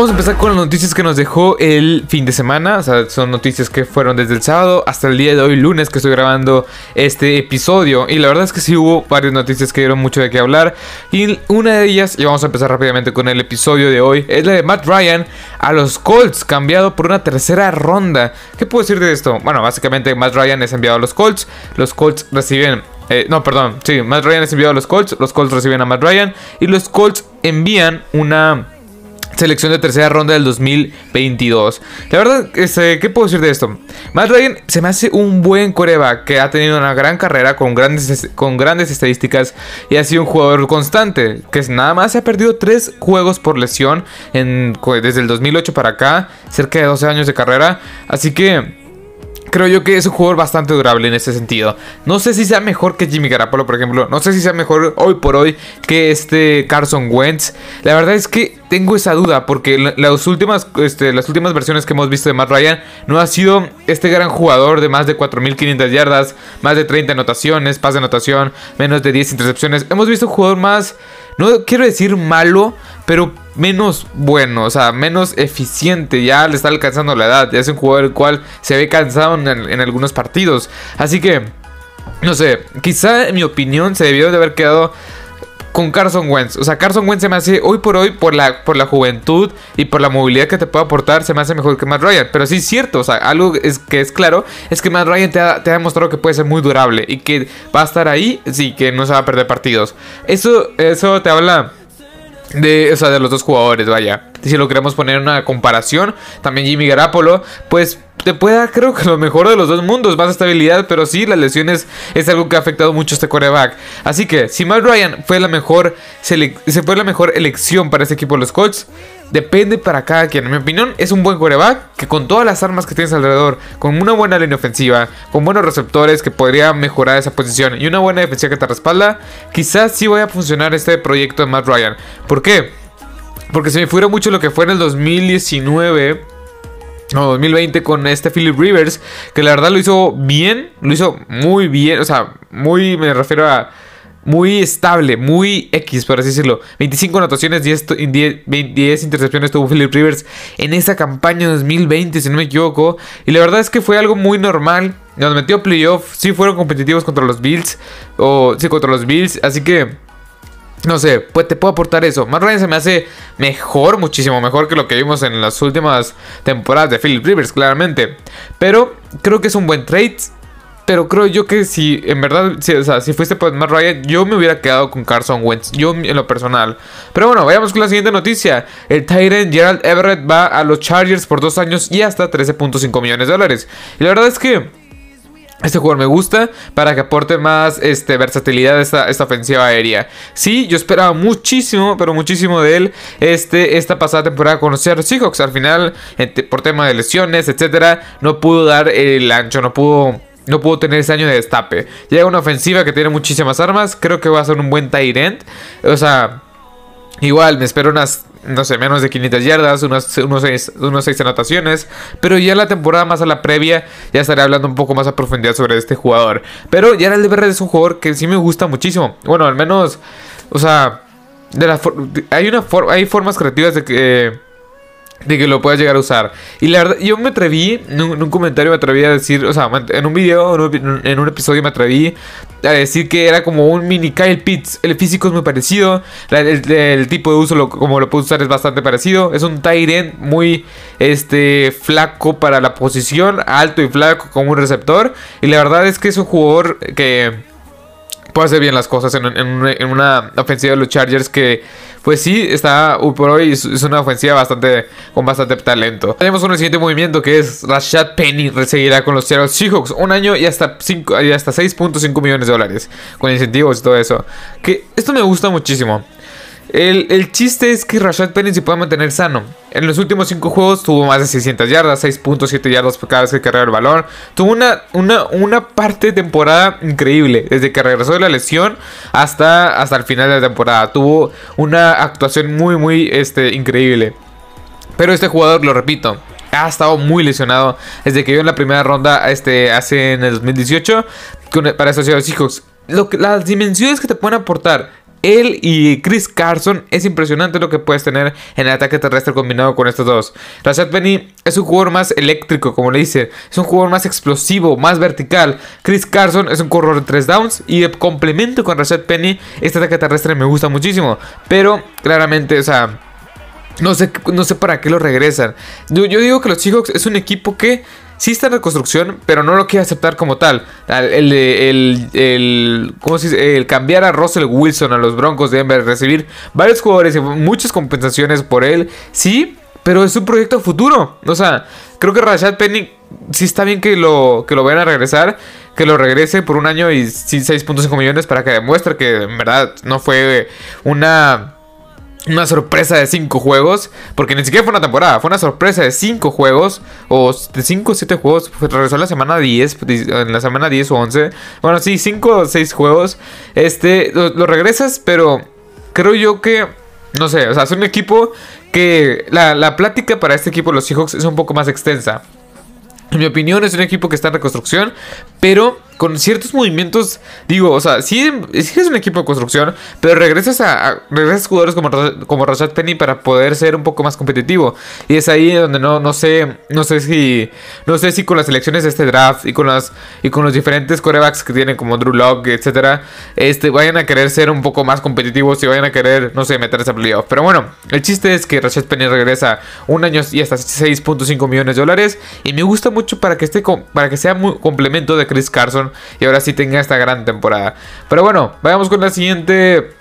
Vamos a empezar con las noticias que nos dejó el fin de semana. O sea, son noticias que fueron desde el sábado hasta el día de hoy, lunes, que estoy grabando este episodio. Y la verdad es que sí hubo varias noticias que dieron mucho de qué hablar. Y una de ellas, y vamos a empezar rápidamente con el episodio de hoy, es la de Matt Ryan a los Colts, cambiado por una tercera ronda. ¿Qué puedo decir de esto? Bueno, básicamente Matt Ryan es enviado a los Colts. Los Colts reciben eh, no, perdón. Sí, Matt Ryan es enviado a los Colts. Los Colts reciben a Matt Ryan. Y los Colts envían una selección de tercera ronda del 2022. La verdad, este, ¿qué puedo decir de esto? Matt Ryan se me hace un buen coreback que ha tenido una gran carrera con grandes, con grandes estadísticas y ha sido un jugador constante, que nada más se ha perdido tres juegos por lesión desde el 2008 para acá, cerca de 12 años de carrera. Así que creo yo que es un jugador bastante durable en ese sentido. No sé si sea mejor que Jimmy Garapolo, por ejemplo. No sé si sea mejor hoy por hoy que este Carson Wentz. La verdad es que tengo esa duda porque las últimas, este, las últimas versiones que hemos visto de Matt Ryan no ha sido este gran jugador de más de 4.500 yardas, más de 30 anotaciones, pase de anotación, menos de 10 intercepciones. Hemos visto un jugador más, no quiero decir malo, pero menos bueno, o sea, menos eficiente. Ya le está alcanzando la edad. Ya es un jugador el cual se ve cansado en, algunos partidos. Así que, no sé, quizá en mi opinión se debió de haber quedado con Carson Wentz. O sea, Carson Wentz se me hace hoy por hoy, por la, por la juventud y por la movilidad que te puede aportar, se me hace mejor que Matt Ryan. Pero sí es cierto, o sea, algo que es claro es que Matt Ryan te ha, te ha, demostrado que puede ser muy durable y que va a estar ahí, sí, que no se va a perder partidos. Eso, eso te habla de, o sea, de los dos jugadores, vaya. Si lo queremos poner en una comparación, también Jimmy Garapolo, pues te puede dar creo que lo mejor de los dos mundos, más estabilidad, pero sí, las lesiones es algo que ha afectado mucho a este coreback. Así que, si Matt Ryan fue la mejor, se fue la mejor elección para este equipo de los Colts, depende para cada quien. En mi opinión, es un buen coreback que con todas las armas que tienes alrededor, con una buena línea ofensiva, con buenos receptores que podría mejorar esa posición y una buena defensiva que te respalda, quizás sí vaya a funcionar este proyecto de Matt Ryan. ¿Por qué? Porque se me fuera mucho lo que fue en el 2019 no, 2020 con este Philip Rivers, que la verdad lo hizo bien, lo hizo muy bien, o sea, muy, me refiero a muy estable, muy X, por así decirlo. 25 anotaciones, 10, 10, intercepciones tuvo Philip Rivers en esa campaña 2020, si no me equivoco. Y la verdad es que fue algo muy normal. Nos metió playoff, sí fueron competitivos contra los Bills, o sí, contra los Bills, así que no sé, pues te puedo aportar eso. Matt Ryan se me hace mejor, muchísimo mejor que lo que vimos en las últimas temporadas de Philip Rivers, claramente. Pero creo que es un buen trade. Pero creo yo que si en verdad, si, o sea, si fuiste por Matt Ryan, yo me hubiera quedado con Carson Wentz. Yo en lo personal. Pero bueno, vayamos con la siguiente noticia. El Tyrant Gerald Everett va a los Chargers por dos años y hasta 13.5 millones de dólares. Y la verdad es que este jugador me gusta para que aporte más este, versatilidad a esta, esta, ofensiva aérea. Sí, yo esperaba muchísimo, pero muchísimo de él este, esta pasada temporada con los Seahawks. Al final, por tema de lesiones, etcétera, no pudo dar el ancho, no pudo no pudo tener ese año de destape. Llega una ofensiva que tiene muchísimas armas. Creo que va a ser un buen tight end. O sea, igual me espero unas no sé, menos de 500 yardas, unos, unos, 6, unos anotaciones. Pero ya en la temporada más a la previa, ya estaré hablando un poco más a profundidad sobre este jugador. Pero ya el Everett es un jugador que sí me gusta muchísimo. Bueno, al menos, o sea, de la hay, una hay formas creativas de que de que lo puedas llegar a usar. Y la verdad, yo me atreví, en un, comentario me atreví a decir, o sea, en un video, en un, episodio me atreví a decir que era como un mini Kyle Pitts. El físico es muy parecido, el, tipo de uso, como lo puedo usar, es bastante parecido. Es un tight muy este, flaco para la posición, alto y flaco como un receptor. Y la verdad es que es un jugador que puede hacer bien las cosas en, una ofensiva de los Chargers que pues sí, está por hoy es una ofensiva bastante con bastante talento. Tenemos un siguiente movimiento que es Rashad Penny seguirá con los Seattle Seahawks un año y hasta, hasta 6.5 millones de dólares con incentivos y todo eso. Que esto me gusta muchísimo. El, chiste es que Rashad Penny se puede mantener sano. En los últimos 5 juegos tuvo más de 600 yardas, 6.7 yardas por cada vez que cargaba el balón. Tuvo una, una, una, parte de temporada increíble. Desde que regresó de la lesión hasta, hasta el final de la temporada. Tuvo una actuación muy, muy este, increíble. Pero este jugador, lo repito, ha estado muy lesionado desde que vio en la primera ronda este, hace en el 2018 para estos Seahawks. Lo que, las dimensiones que te pueden aportar él y Chris Carson es impresionante lo que puedes tener en el ataque terrestre combinado con estos dos. Rashad Penny es un jugador más eléctrico, como le dice, es un jugador más explosivo, más vertical. Chris Carson es un corredor de 3 downs y de complemento con Rashad Penny, este ataque terrestre me gusta muchísimo. Pero claramente, o sea, no sé, no sé para qué lo regresan. Yo, yo digo que los Seahawks es un equipo que sí está en reconstrucción, pero no lo quiere aceptar como tal. El, el, el, cambiar a Russell Wilson a los Broncos de Denver, recibir varios jugadores y muchas compensaciones por él, sí, pero es un proyecto futuro. O sea, creo que Rashad Penny sí está bien que lo, que lo vayan a regresar. Que lo regrese por un año y 6.5 millones para que demuestre que en verdad no fue una una sorpresa de 5 juegos, porque ni siquiera fue una temporada, fue una sorpresa de 5 juegos, o de 5 o 7 juegos, regresó en la semana 10, en la semana 10 o 11, bueno, sí, 5 o 6 juegos, este, lo, regresas, pero creo yo que, no sé, o sea, es un equipo que la, la plática para este equipo, los Seahawks, es un poco más extensa. En mi opinión es un equipo que está en reconstrucción, pero con ciertos movimientos, digo, o sea, sí, es un equipo de construcción, pero regresas a, regresas jugadores como, como Rashad Penny para poder ser un poco más competitivo. Y es ahí donde no, no sé, no sé si, no sé si con las elecciones de este draft y con las y con los diferentes corebacks que tienen como Drew Lock, etcétera, este, vayan a querer ser un poco más competitivos y vayan a querer, no sé, meterse a playoff. Pero bueno, el chiste es que Rashad Penny regresa un año y hasta 6.5 millones de dólares y me gusta mucho para que esté para que sea muy complemento de Chris Carson y ahora sí tenga esta gran temporada. Pero bueno, vayamos con la siguiente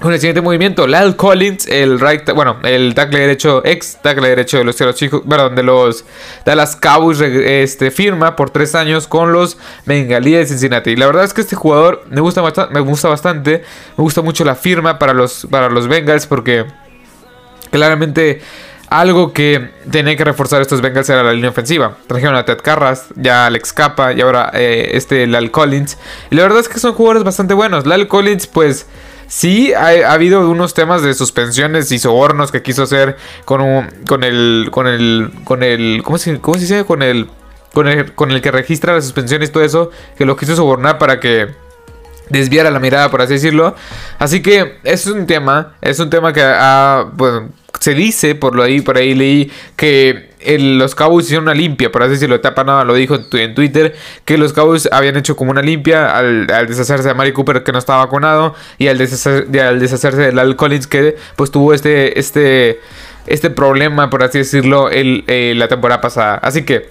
con el siguiente movimiento, Lal Collins, el right, bueno, el tackle derecho, ex tackle derecho de los chicos, perdón, de los Dallas Cowboys, este, firma por tres años con los Bengalíes de Cincinnati. La verdad es que este jugador me gusta, me gusta bastante, me gusta mucho la firma para los, para los Bengals porque claramente algo que tenía que reforzar estos Bengals era la línea ofensiva. Trajeron a Ted Carras, ya Alex Capa y ahora eh, este Lal Collins. Y la verdad es que son jugadores bastante buenos. Lal Collins, pues sí, ha, habido unos temas de suspensiones y sobornos que quiso hacer con, con el. con el. con el. ¿Cómo se, cómo se dice? Con el, con el. con el que registra las suspensiones y todo eso. Que lo quiso sobornar para que desviara la mirada, por así decirlo. Así que es un tema, es un tema que ha, bueno, se dice, por lo ahí, por ahí leí, que los Cowboys hicieron una limpia, por así decirlo, etapa nada lo dijo en, Twitter, que los Cowboys habían hecho como una limpia al, deshacerse de Mari Cooper que no estaba vacunado y al, deshacerse de Lal Collins que pues tuvo este, este, este problema, por así decirlo, el, eh, la temporada pasada. Así que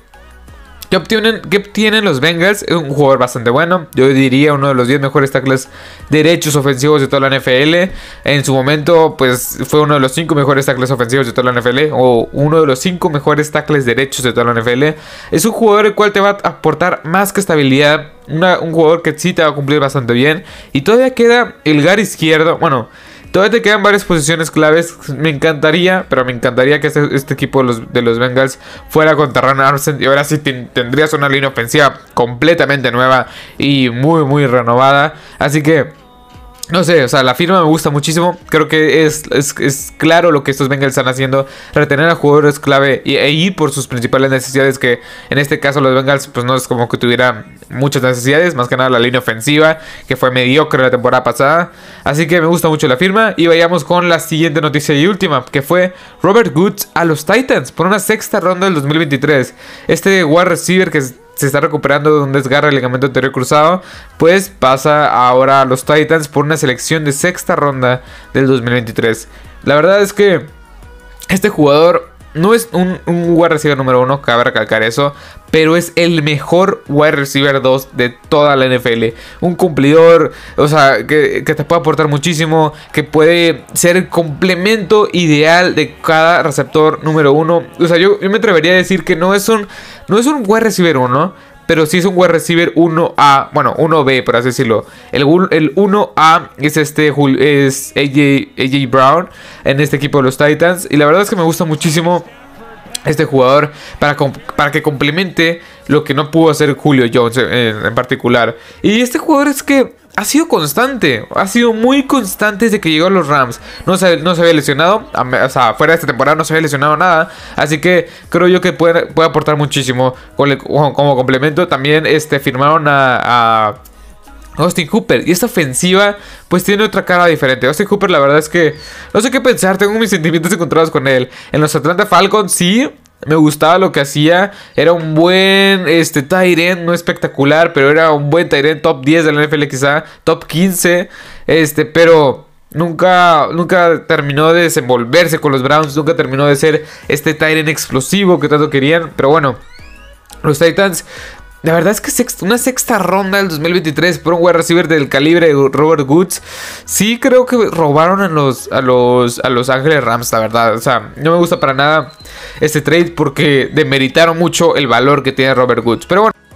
¿Qué obtienen, obtienen los Bengals? Un jugador bastante bueno. Yo diría uno de los 10 mejores tackles derechos ofensivos de toda la NFL. En su momento, pues fue uno de los 5 mejores tackles ofensivos de toda la NFL. O uno de los 5 mejores tackles derechos de toda la NFL. Es un jugador el cual te va a aportar más que estabilidad. un jugador que sí te va a cumplir bastante bien. Y todavía queda el gar izquierdo. Bueno. Todavía te quedan varias posiciones claves. Me encantaría, pero me encantaría que este, este equipo de los, de los, Bengals fuera con Terran Armstead. Y ahora sí tendrías una línea ofensiva completamente nueva y muy, muy renovada. Así que no sé, o sea, la firma me gusta muchísimo. Creo que es, es, claro lo que estos Bengals están haciendo. Retener a jugadores clave y, e ir por sus principales necesidades. Que en este caso los Bengals, pues no es como que tuvieran muchas necesidades. Más que nada la línea ofensiva, que fue mediocre la temporada pasada. Así que me gusta mucho la firma. Y vayamos con la siguiente noticia y última, que fue Robert Woods a los Titans por una sexta ronda del 2023. Este wide receiver que es se está recuperando de un desgarre del ligamento anterior cruzado, pues pasa ahora a los Titans por una selección de sexta ronda del 2023. La verdad es que este jugador no es un, un wide receiver número uno, cabe recalcar eso, pero es el mejor wide receiver 2 de toda la NFL. Un cumplidor, o sea, que, te puede aportar muchísimo, que puede ser el complemento ideal de cada receptor número uno. O sea, yo, me atrevería a decir que no es un, no es un wide receiver 1, pero sí es un wide receiver 1A, bueno, 1B, por así decirlo. El, el 1A es este es AJ, AJ Brown en este equipo de los Titans. Y la verdad es que me gusta muchísimo este jugador para, para que complemente lo que no pudo hacer Julio Jones en, particular. Y este jugador es que ha sido constante, ha sido muy constante desde que llegó a los Rams. No se, no se había lesionado, o sea, fuera de esta temporada no se había lesionado nada. Así que creo yo que puede, puede aportar muchísimo como complemento. También este, firmaron a Austin Cooper. Y esta ofensiva, pues tiene otra cara diferente. Austin Cooper, la verdad es que no sé qué pensar. Tengo mis sentimientos encontrados con él. En los Atlanta Falcons, sí. Me gustaba lo que hacía. Era un buen este, Tyrant, no espectacular, pero era un buen Tyrant top 10 de la NFL, quizá top 15. Este, pero nunca, nunca terminó de desenvolverse con los Browns. Nunca terminó de ser este Tyrant explosivo que tanto querían. Pero bueno, los Titans la verdad es que una sexta ronda del 2023 por un wide receiver del calibre de Robert Woods. Sí creo que robaron a los, a los, a los Ángeles Rams, la verdad. O sea, no me gusta para nada este trade porque demeritaron mucho el valor que tiene Robert Woods. Pero bueno.